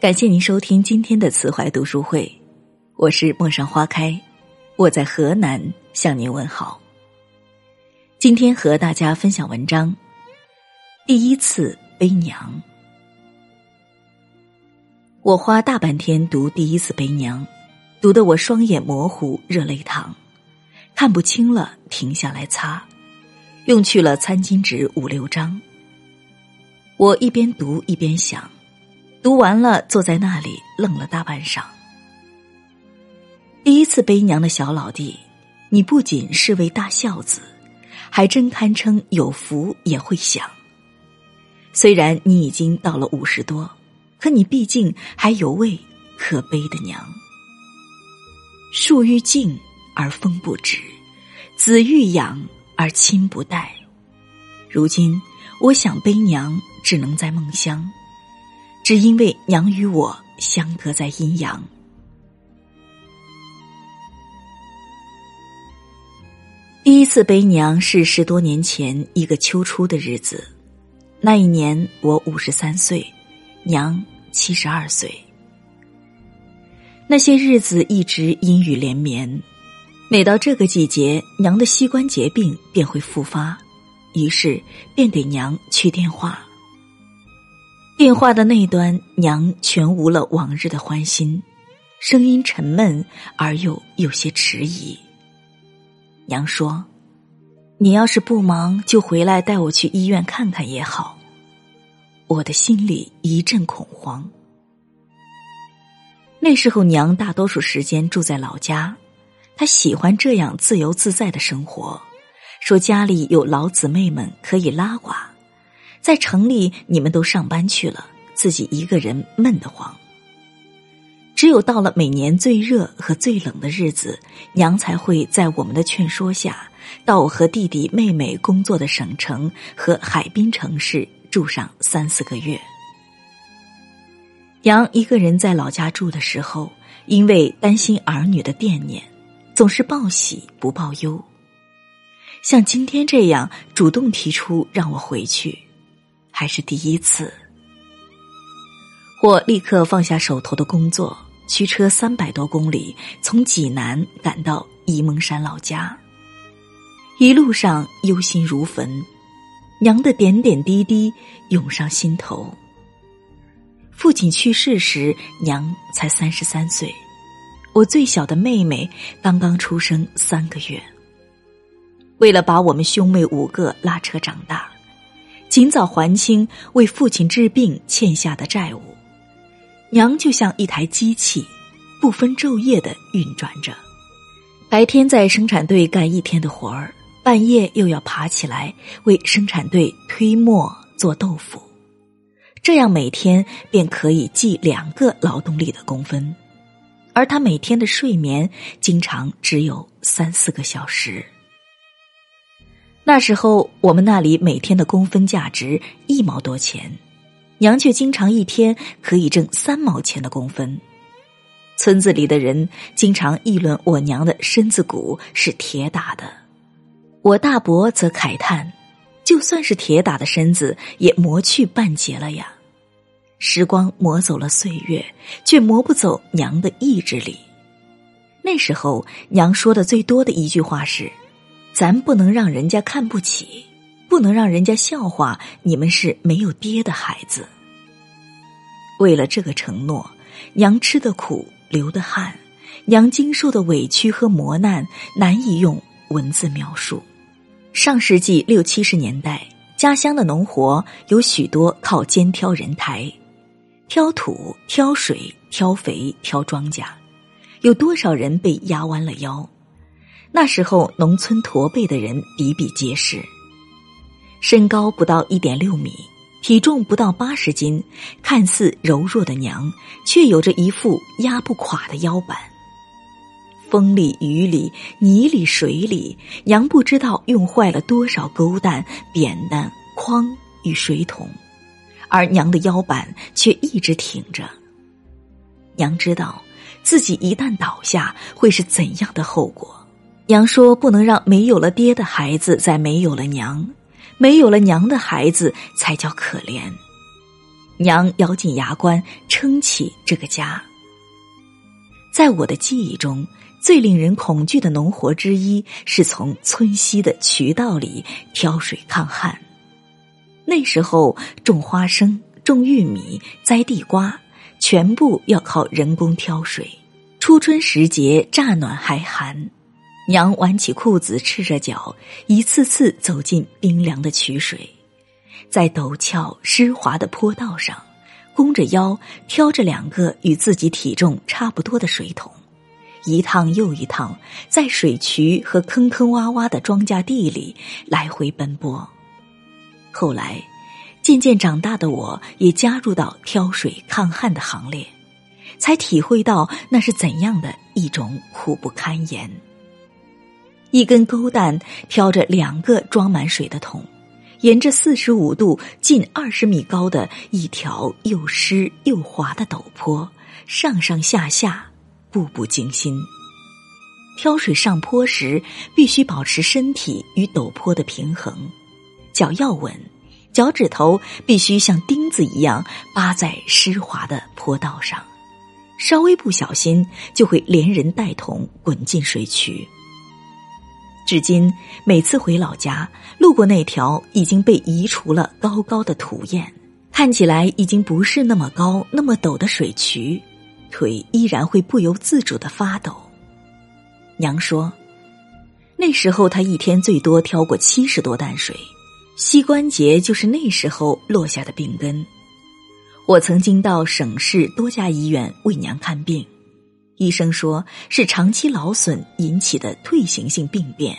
感谢您收听今天的慈怀读书会，我是陌上花开，我在河南向您问好。今天和大家分享文章，第一次悲娘。我花大半天读第一次悲娘，读得我双眼模糊，热泪淌，看不清了，停下来擦，用去了餐巾纸五六张。我一边读一边想。读完了，坐在那里愣了大半晌。第一次悲娘的小老弟，你不仅是位大孝子，还真堪称有福也会享。虽然你已经到了五十多，可你毕竟还有位可悲的娘。树欲静而风不止，子欲养而亲不待。如今我想悲娘，只能在梦乡。只因为娘与我相隔在阴阳。第一次背娘是十多年前一个秋初的日子，那一年我五十三岁，娘七十二岁。那些日子一直阴雨连绵，每到这个季节，娘的膝关节病便会复发，于是便给娘去电话。电话的那端，娘全无了往日的欢心，声音沉闷而又有些迟疑。娘说：“你要是不忙，就回来带我去医院看看也好。”我的心里一阵恐慌。那时候，娘大多数时间住在老家，她喜欢这样自由自在的生活，说家里有老姊妹们可以拉呱。在城里，你们都上班去了，自己一个人闷得慌。只有到了每年最热和最冷的日子，娘才会在我们的劝说下，到我和弟弟妹妹工作的省城和海滨城市住上三四个月。娘一个人在老家住的时候，因为担心儿女的惦念，总是报喜不报忧。像今天这样主动提出让我回去。还是第一次，我立刻放下手头的工作，驱车三百多公里，从济南赶到沂蒙山老家。一路上忧心如焚，娘的点点滴滴涌上心头。父亲去世时，娘才三十三岁，我最小的妹妹刚刚出生三个月。为了把我们兄妹五个拉扯长大。尽早还清为父亲治病欠下的债务，娘就像一台机器，不分昼夜的运转着。白天在生产队干一天的活儿，半夜又要爬起来为生产队推磨做豆腐，这样每天便可以计两个劳动力的工分，而他每天的睡眠经常只有三四个小时。那时候我们那里每天的工分价值一毛多钱，娘却经常一天可以挣三毛钱的工分。村子里的人经常议论我娘的身子骨是铁打的，我大伯则慨叹：就算是铁打的身子，也磨去半截了呀。时光磨走了岁月，却磨不走娘的意志力。那时候娘说的最多的一句话是。咱不能让人家看不起，不能让人家笑话你们是没有爹的孩子。为了这个承诺，娘吃的苦，流的汗，娘经受的委屈和磨难，难以用文字描述。上世纪六七十年代，家乡的农活有许多靠肩挑人抬，挑土、挑水、挑肥、挑庄稼，有多少人被压弯了腰？那时候，农村驼背的人比比皆是，身高不到一点六米，体重不到八十斤，看似柔弱的娘，却有着一副压不垮的腰板。风里雨里泥里水里，娘不知道用坏了多少钩担、扁担、筐与水桶，而娘的腰板却一直挺着。娘知道自己一旦倒下，会是怎样的后果。娘说：“不能让没有了爹的孩子再没有了娘，没有了娘的孩子才叫可怜。”娘咬紧牙关撑起这个家。在我的记忆中，最令人恐惧的农活之一是从村西的渠道里挑水抗旱。那时候种花生、种玉米、栽地瓜，全部要靠人工挑水。初春时节，乍暖还寒，娘挽起裤子，赤着脚，一次次走进冰凉的渠水，在陡峭湿滑的坡道上，弓着腰挑着两个与自己体重差不多的水桶，一趟又一趟，在水渠和坑坑洼洼的庄稼地里来回奔波。后来，渐渐长大的我也加入到挑水抗旱的行列。才体会到那是怎样的一种苦不堪言。一根钩担挑着两个装满水的桶，沿着四十五度、近二十米高的一条又湿又滑的陡坡，上上下下，步步惊心。挑水上坡时，必须保持身体与陡坡的平衡，脚要稳，脚趾头必须像钉子一样扒在湿滑的坡道上。稍微不小心，就会连人带桶滚进水渠。至今，每次回老家，路过那条已经被移除了高高的土堰，看起来已经不是那么高、那么陡的水渠，腿依然会不由自主的发抖。娘说，那时候她一天最多挑过七十多担水，膝关节就是那时候落下的病根。我曾经到省市多家医院为娘看病，医生说是长期劳损引起的退行性病变，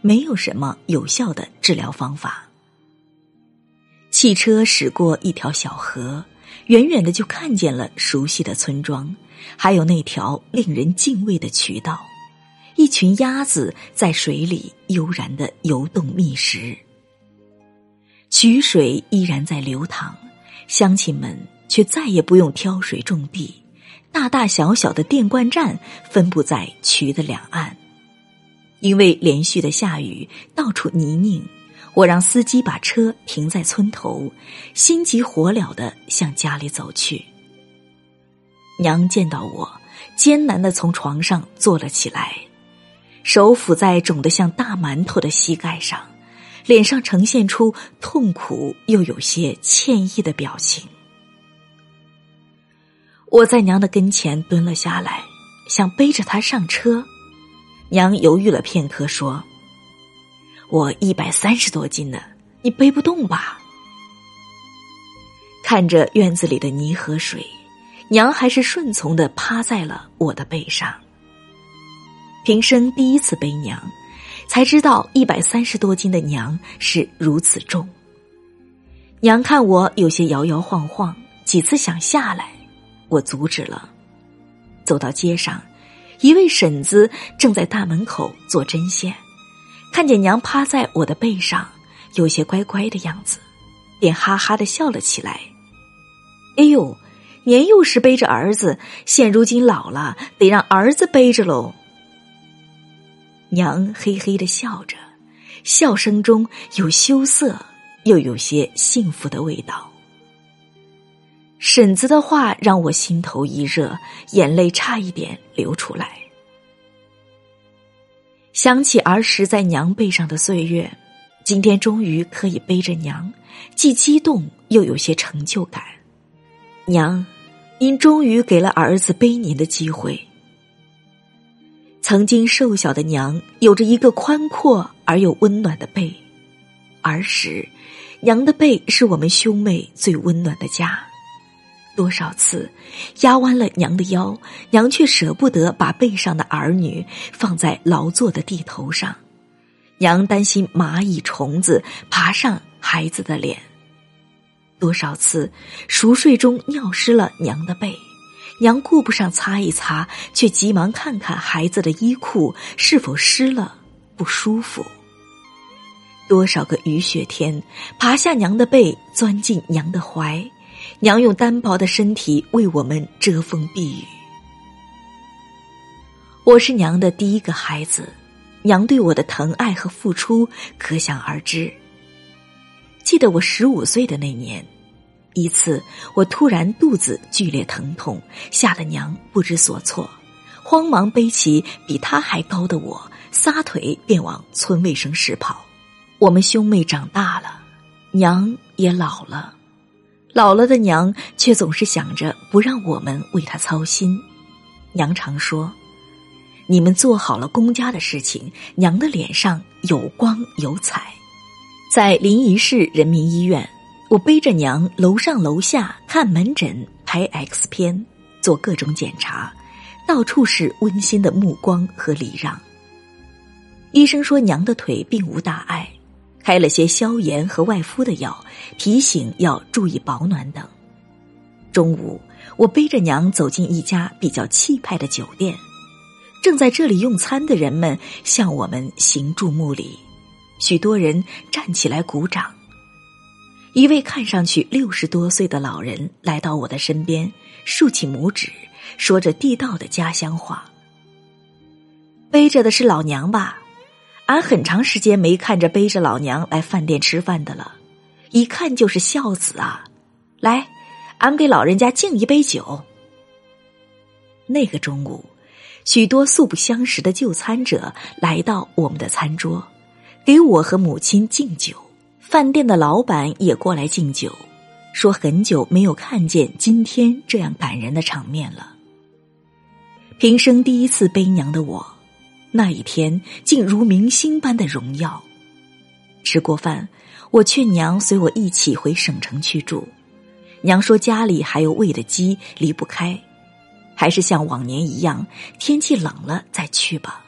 没有什么有效的治疗方法。汽车驶过一条小河，远远的就看见了熟悉的村庄，还有那条令人敬畏的渠道，一群鸭子在水里悠然的游动觅食，渠水依然在流淌。乡亲们却再也不用挑水种地，大大小小的电灌站分布在渠的两岸。因为连续的下雨，到处泥泞，我让司机把车停在村头，心急火燎的向家里走去。娘见到我，艰难的从床上坐了起来，手抚在肿得像大馒头的膝盖上。脸上呈现出痛苦又有些歉意的表情。我在娘的跟前蹲了下来，想背着她上车。娘犹豫了片刻，说：“我一百三十多斤呢，你背不动吧？”看着院子里的泥和水，娘还是顺从的趴在了我的背上。平生第一次背娘。才知道一百三十多斤的娘是如此重。娘看我有些摇摇晃晃，几次想下来，我阻止了。走到街上，一位婶子正在大门口做针线，看见娘趴在我的背上，有些乖乖的样子，便哈哈的笑了起来。哎呦，年幼时背着儿子，现如今老了，得让儿子背着喽。娘嘿嘿的笑着，笑声中有羞涩，又有些幸福的味道。婶子的话让我心头一热，眼泪差一点流出来。想起儿时在娘背上的岁月，今天终于可以背着娘，既激动又有些成就感。娘，您终于给了儿子背您的机会。曾经瘦小的娘，有着一个宽阔而又温暖的背。儿时，娘的背是我们兄妹最温暖的家。多少次压弯了娘的腰，娘却舍不得把背上的儿女放在劳作的地头上。娘担心蚂蚁虫子爬上孩子的脸。多少次熟睡中尿湿了娘的背。娘顾不上擦一擦，却急忙看看孩子的衣裤是否湿了，不舒服。多少个雨雪天，爬下娘的背，钻进娘的怀，娘用单薄的身体为我们遮风避雨。我是娘的第一个孩子，娘对我的疼爱和付出可想而知。记得我十五岁的那年。一次，我突然肚子剧烈疼痛，吓得娘不知所措，慌忙背起比她还高的我，撒腿便往村卫生室跑。我们兄妹长大了，娘也老了，老了的娘却总是想着不让我们为她操心。娘常说：“你们做好了公家的事情，娘的脸上有光有彩。”在临沂市人民医院。我背着娘楼上楼下看门诊、拍 X 片、做各种检查，到处是温馨的目光和礼让。医生说娘的腿并无大碍，开了些消炎和外敷的药，提醒要注意保暖等。中午，我背着娘走进一家比较气派的酒店，正在这里用餐的人们向我们行注目礼，许多人站起来鼓掌。一位看上去六十多岁的老人来到我的身边，竖起拇指，说着地道的家乡话。背着的是老娘吧？俺很长时间没看着背着老娘来饭店吃饭的了，一看就是孝子啊！来，俺给老人家敬一杯酒。那个中午，许多素不相识的就餐者来到我们的餐桌，给我和母亲敬酒。饭店的老板也过来敬酒，说很久没有看见今天这样感人的场面了。平生第一次背娘的我，那一天竟如明星般的荣耀。吃过饭，我劝娘随我一起回省城去住，娘说家里还有喂的鸡，离不开，还是像往年一样，天气冷了再去吧。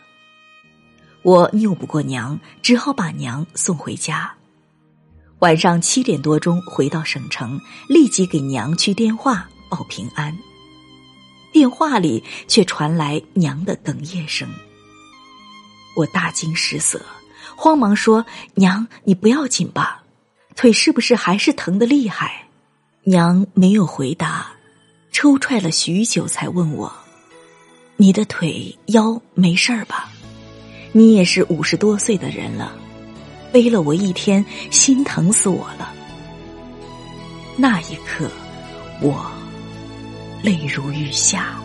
我拗不过娘，只好把娘送回家。晚上七点多钟回到省城，立即给娘去电话报平安。电话里却传来娘的哽咽声，我大惊失色，慌忙说：“娘，你不要紧吧？腿是不是还是疼的厉害？”娘没有回答，抽踹了许久才问我：“你的腿腰没事儿吧？你也是五十多岁的人了。”背了我一天，心疼死我了。那一刻，我泪如雨下。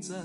在